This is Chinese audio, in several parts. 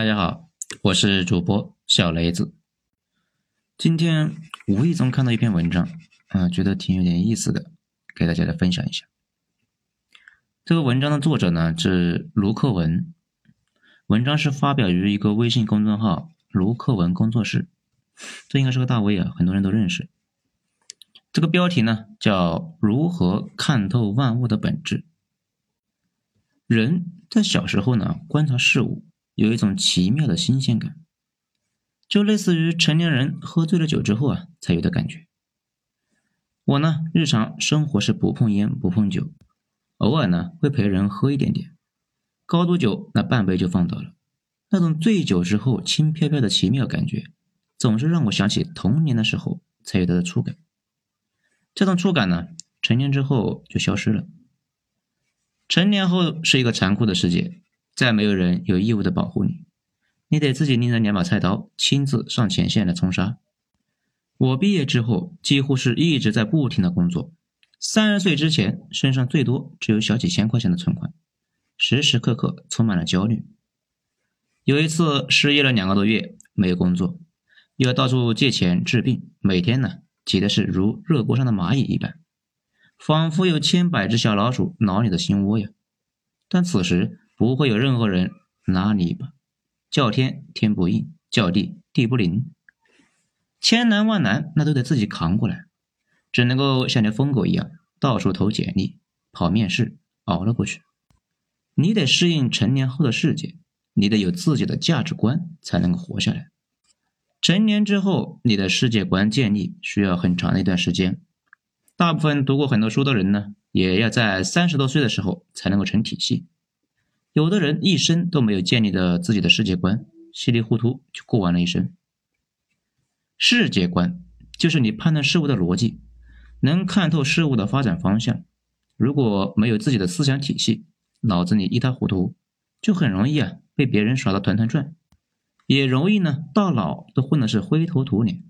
大家好，我是主播小雷子。今天无意中看到一篇文章，啊，觉得挺有点意思的，给大家来分享一下。这个文章的作者呢是卢克文，文章是发表于一个微信公众号“卢克文工作室”，这应该是个大 V 啊，很多人都认识。这个标题呢叫“如何看透万物的本质”。人在小时候呢观察事物。有一种奇妙的新鲜感，就类似于成年人喝醉了酒之后啊才有的感觉。我呢，日常生活是不碰烟不碰酒，偶尔呢会陪人喝一点点，高度酒那半杯就放倒了。那种醉酒之后轻飘飘的奇妙感觉，总是让我想起童年的时候才有的触感。这种触感呢，成年之后就消失了。成年后是一个残酷的世界。再没有人有义务的保护你，你得自己拎着两把菜刀，亲自上前线来冲杀。我毕业之后，几乎是一直在不停的工作。三十岁之前，身上最多只有小几千块钱的存款，时时刻刻充满了焦虑。有一次失业了两个多月，没有工作，又要到处借钱治病，每天呢急的是如热锅上的蚂蚁一般，仿佛有千百只小老鼠挠你的心窝呀。但此时，不会有任何人拉你一把，叫天天不应，叫地地不灵，千难万难那都得自己扛过来，只能够像条疯狗一样到处投简历、跑面试，熬了过去。你得适应成年后的世界，你得有自己的价值观才能够活下来。成年之后，你的世界观建立需要很长的一段时间。大部分读过很多书的人呢，也要在三十多岁的时候才能够成体系。有的人一生都没有建立的自己的世界观，稀里糊涂就过完了一生。世界观就是你判断事物的逻辑，能看透事物的发展方向。如果没有自己的思想体系，脑子里一塌糊涂，就很容易啊被别人耍得团团转，也容易呢到老都混的是灰头土脸。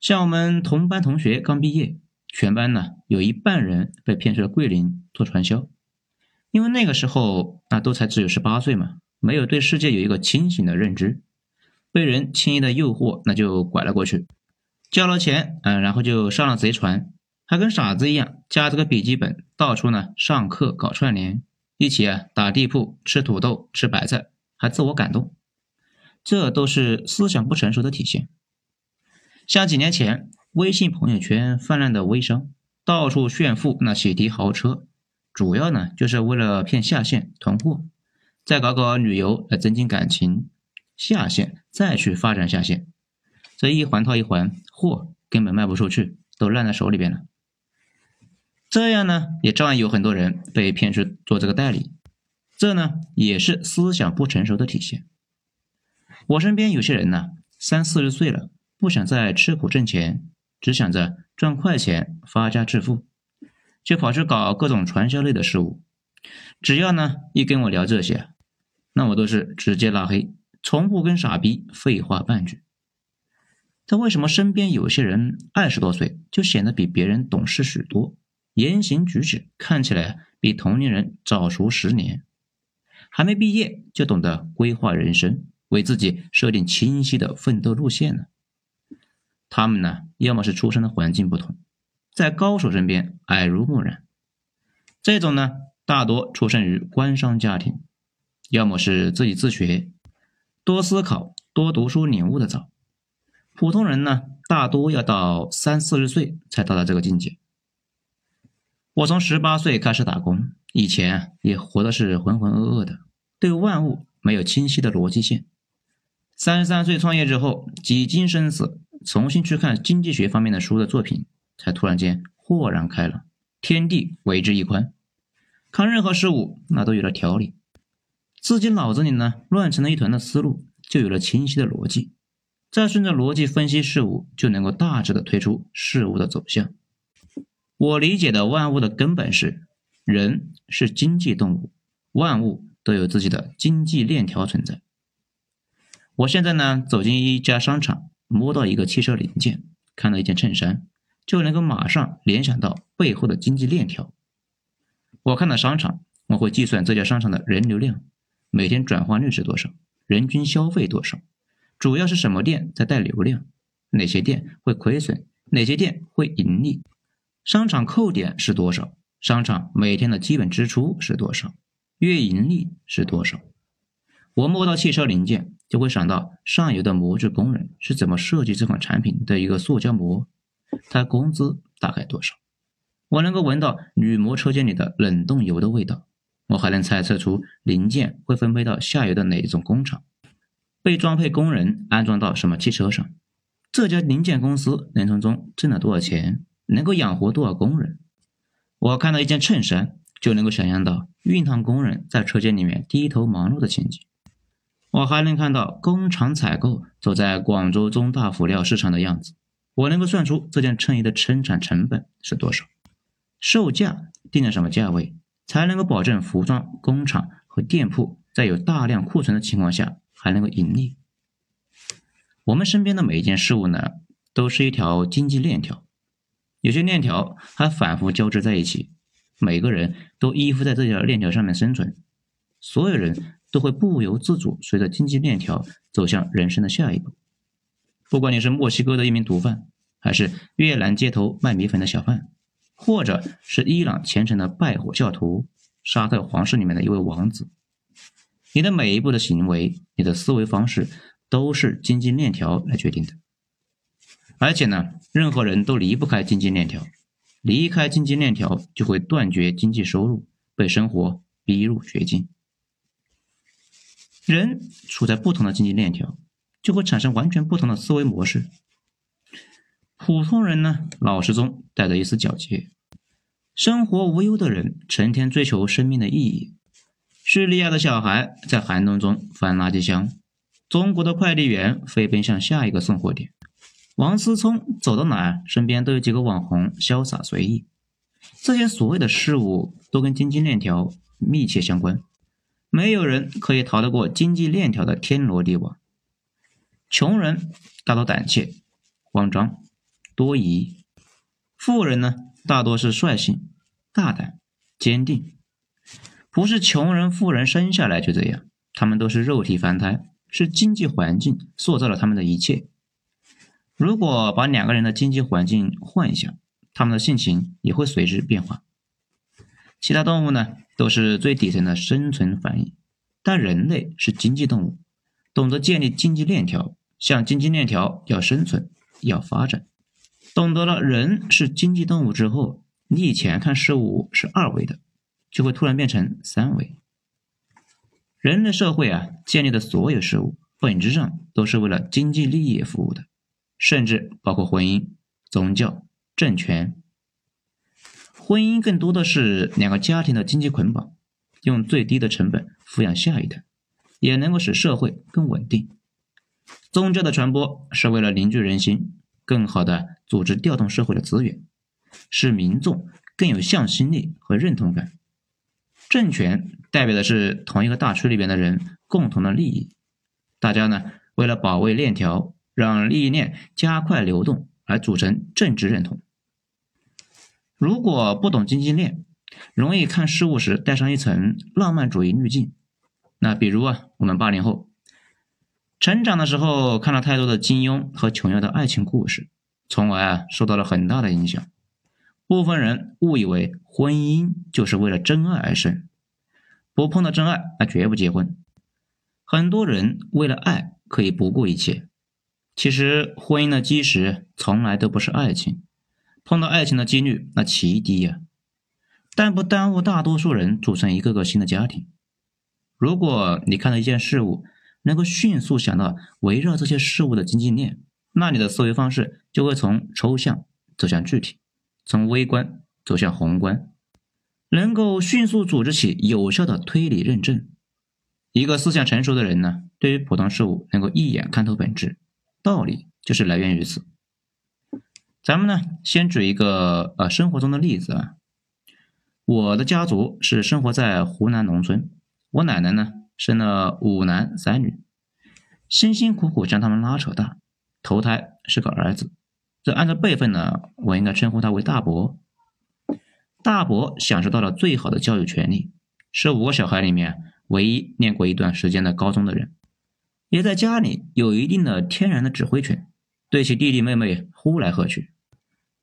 像我们同班同学刚毕业，全班呢有一半人被骗去了桂林做传销。因为那个时候啊，都才只有十八岁嘛，没有对世界有一个清醒的认知，被人轻易的诱惑，那就拐了过去，交了钱，嗯，然后就上了贼船，还跟傻子一样夹着个笔记本，到处呢上课搞串联，一起啊打地铺，吃土豆，吃白菜，还自我感动，这都是思想不成熟的体现。像几年前微信朋友圈泛滥的微商，到处炫富那喜提豪车。主要呢，就是为了骗下线囤货，再搞搞旅游来增进感情，下线再去发展下线，这一环套一环，货根本卖不出去，都烂在手里边了。这样呢，也照样有很多人被骗去做这个代理，这呢也是思想不成熟的体现。我身边有些人呢，三四十岁了，不想再吃苦挣钱，只想着赚快钱发家致富。就跑去搞各种传销类的事物，只要呢一跟我聊这些，那我都是直接拉黑，从不跟傻逼废话半句。但为什么身边有些人二十多岁就显得比别人懂事许多，言行举止看起来比同龄人早熟十年，还没毕业就懂得规划人生，为自己设定清晰的奋斗路线呢？他们呢，要么是出生的环境不同。在高手身边耳濡目染，这种呢大多出生于官商家庭，要么是自己自学，多思考、多读书领悟的早。普通人呢大多要到三四十岁才到达这个境界。我从十八岁开始打工，以前也活的是浑浑噩噩的，对万物没有清晰的逻辑线。三十三岁创业之后，几经生死，重新去看经济学方面的书的作品。才突然间豁然开朗，天地为之一宽，看任何事物那都有了条理，自己脑子里呢乱成了一团的思路就有了清晰的逻辑，再顺着逻辑分析事物，就能够大致的推出事物的走向。我理解的万物的根本是，人是经济动物，万物都有自己的经济链条存在。我现在呢走进一家商场，摸到一个汽车零件，看到一件衬衫。就能够马上联想到背后的经济链条。我看到商场，我会计算这家商场的人流量，每天转化率是多少，人均消费多少，主要是什么店在带流量，哪些店会亏损，哪些店会盈利，商场扣点是多少，商场每天的基本支出是多少，月盈利是多少。我摸到汽车零件，就会想到上游的模具工人是怎么设计这款产品的一个塑胶膜，他工资大概多少？我能够闻到铝模车间里的冷冻油的味道，我还能猜测出零件会分配到下游的哪一种工厂，被装配工人安装到什么汽车上，这家零件公司能从中挣了多少钱，能够养活多少工人。我看到一件衬衫，就能够想象到熨烫工人在车间里面低头忙碌的情景。我还能看到工厂采购走在广州中大辅料市场的样子，我能够算出这件衬衣的生产成本是多少。售价定在什么价位，才能够保证服装工厂和店铺在有大量库存的情况下还能够盈利？我们身边的每一件事物呢，都是一条经济链条，有些链条还反复交织在一起，每个人都依附在这条链条上面生存，所有人都会不由自主随着经济链条走向人生的下一步。不管你是墨西哥的一名毒贩，还是越南街头卖米粉的小贩。或者是伊朗虔诚的拜火教徒，沙特皇室里面的一位王子，你的每一步的行为，你的思维方式，都是经济链条来决定的。而且呢，任何人都离不开经济链条，离开经济链条就会断绝经济收入，被生活逼入绝境。人处在不同的经济链条，就会产生完全不同的思维模式。普通人呢，老实中带着一丝皎洁，生活无忧的人，成天追求生命的意义。叙利亚的小孩在寒冬中翻垃圾箱，中国的快递员飞奔向下一个送货点，王思聪走到哪，身边都有几个网红潇洒随意。这些所谓的事物都跟经济链条密切相关，没有人可以逃得过经济链条的天罗地网。穷人大多胆怯、慌张。多疑，富人呢，大多是率性、大胆、坚定，不是穷人、富人生下来就这样，他们都是肉体凡胎，是经济环境塑造了他们的一切。如果把两个人的经济环境换一下，他们的性情也会随之变化。其他动物呢，都是最底层的生存反应，但人类是经济动物，懂得建立经济链条，向经济链条要生存，要发展。懂得了人是经济动物之后，你以前看事物是二维的，就会突然变成三维。人类社会啊，建立的所有事物，本质上都是为了经济利益服务的，甚至包括婚姻、宗教、政权。婚姻更多的是两个家庭的经济捆绑，用最低的成本抚养下一代，也能够使社会更稳定。宗教的传播是为了凝聚人心。更好的组织调动社会的资源，使民众更有向心力和认同感。政权代表的是同一个大区里边的人共同的利益，大家呢为了保卫链条，让利益链加快流动而组成政治认同。如果不懂经济链，容易看事物时带上一层浪漫主义滤镜。那比如啊，我们八零后。成长的时候看了太多的金庸和琼瑶的爱情故事，从而啊受到了很大的影响。部分人误以为婚姻就是为了真爱而生，不碰到真爱那绝不结婚。很多人为了爱可以不顾一切，其实婚姻的基石从来都不是爱情，碰到爱情的几率那极低呀。但不耽误大多数人组成一个个新的家庭。如果你看到一件事物，能够迅速想到围绕这些事物的经济链，那你的思维方式就会从抽象走向具体，从微观走向宏观，能够迅速组织起有效的推理认证。一个思想成熟的人呢，对于普通事物能够一眼看透本质，道理就是来源于此。咱们呢，先举一个呃生活中的例子啊，我的家族是生活在湖南农村，我奶奶呢。生了五男三女，辛辛苦苦将他们拉扯大，头胎是个儿子。这按照辈分呢，我应该称呼他为大伯。大伯享受到了最好的教育权利，是五个小孩里面唯一念过一段时间的高中的人。也在家里有一定的天然的指挥权，对其弟弟妹妹呼来喝去。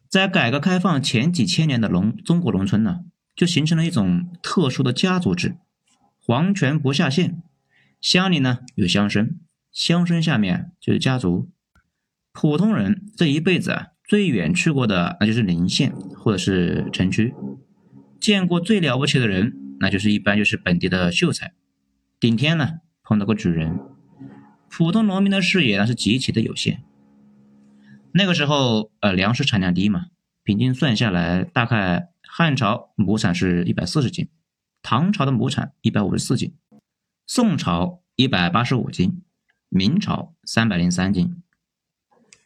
在改革开放前几千年的农中国农村呢，就形成了一种特殊的家族制，皇权不下县，乡里呢有乡绅，乡绅下面就是家族。普通人这一辈子啊，最远去过的那就是邻县或者是城区，见过最了不起的人，那就是一般就是本地的秀才，顶天呢碰到个举人，普通农民的视野那是极其的有限。那个时候，呃，粮食产量低嘛，平均算下来，大概汉朝亩产是一百四十斤，唐朝的亩产一百五十四斤，宋朝一百八十五斤，明朝三百零三斤。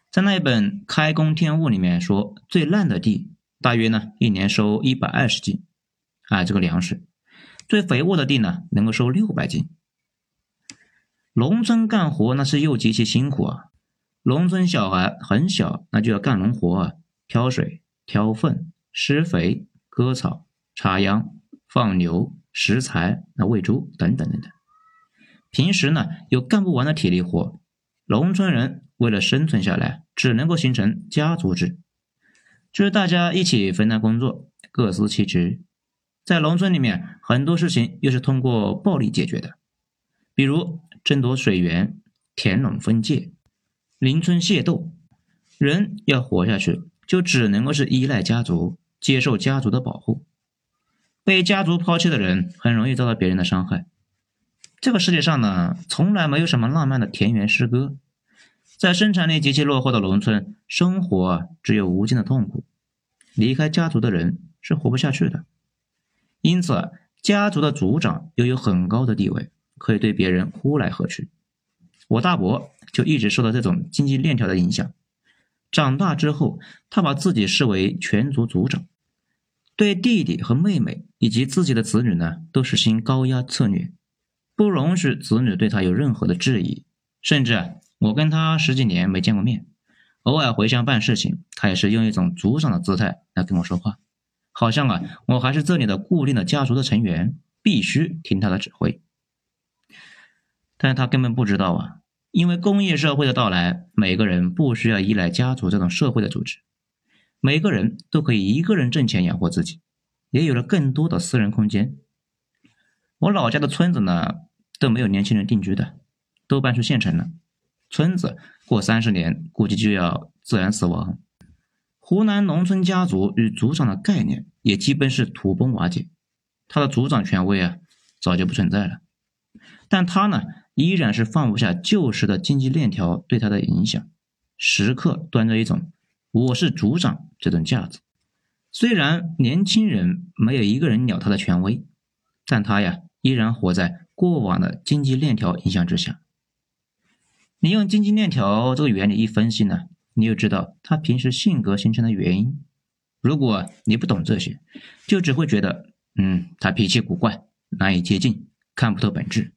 在那一本《开工天物》里面说，最烂的地大约呢一年收一百二十斤，啊，这个粮食；最肥沃的地呢能够收六百斤。农村干活那是又极其辛苦啊。农村小孩很小，那就要干农活啊，挑水、挑粪、施肥、割草、插秧、放牛、拾柴、那喂猪等等等等。平时呢有干不完的体力活，农村人为了生存下来，只能够形成家族制，就是大家一起分担工作，各司其职。在农村里面，很多事情又是通过暴力解决的，比如争夺水源、田垄分界。邻村械斗，人要活下去，就只能够是依赖家族，接受家族的保护。被家族抛弃的人，很容易遭到别人的伤害。这个世界上呢，从来没有什么浪漫的田园诗歌。在生产力极其落后的农村，生活只有无尽的痛苦。离开家族的人是活不下去的。因此，家族的族长又有很高的地位，可以对别人呼来喝去。我大伯。就一直受到这种经济链条的影响。长大之后，他把自己视为全族族长，对弟弟和妹妹以及自己的子女呢，都实行高压策略，不容许子女对他有任何的质疑。甚至我跟他十几年没见过面，偶尔回乡办事情，他也是用一种族长的姿态来跟我说话，好像啊，我还是这里的固定的家族的成员，必须听他的指挥。但他根本不知道啊。因为工业社会的到来，每个人不需要依赖家族这种社会的组织，每个人都可以一个人挣钱养活自己，也有了更多的私人空间。我老家的村子呢，都没有年轻人定居的，都搬去县城了。村子过三十年，估计就要自然死亡。湖南农村家族与族长的概念也基本是土崩瓦解，他的族长权威啊，早就不存在了。但他呢？依然是放不下旧时的经济链条对他的影响，时刻端着一种“我是族长”这种架子。虽然年轻人没有一个人鸟他的权威，但他呀依然活在过往的经济链条影响之下。你用经济链条这个原理一分析呢，你就知道他平时性格形成的原因。如果你不懂这些，就只会觉得，嗯，他脾气古怪，难以接近，看不透本质。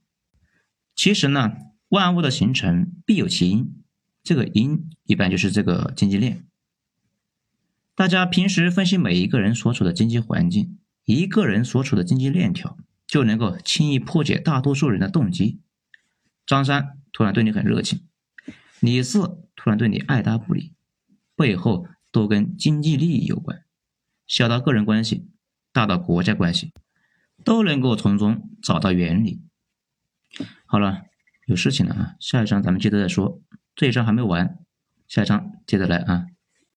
其实呢，万物的形成必有其因，这个因一般就是这个经济链。大家平时分析每一个人所处的经济环境，一个人所处的经济链条，就能够轻易破解大多数人的动机。张三突然对你很热情，李四突然对你爱答不理，背后都跟经济利益有关，小到个人关系，大到国家关系，都能够从中找到原理。好了，有事情了啊！下一章咱们接着再说，这一章还没完，下一章接着来啊。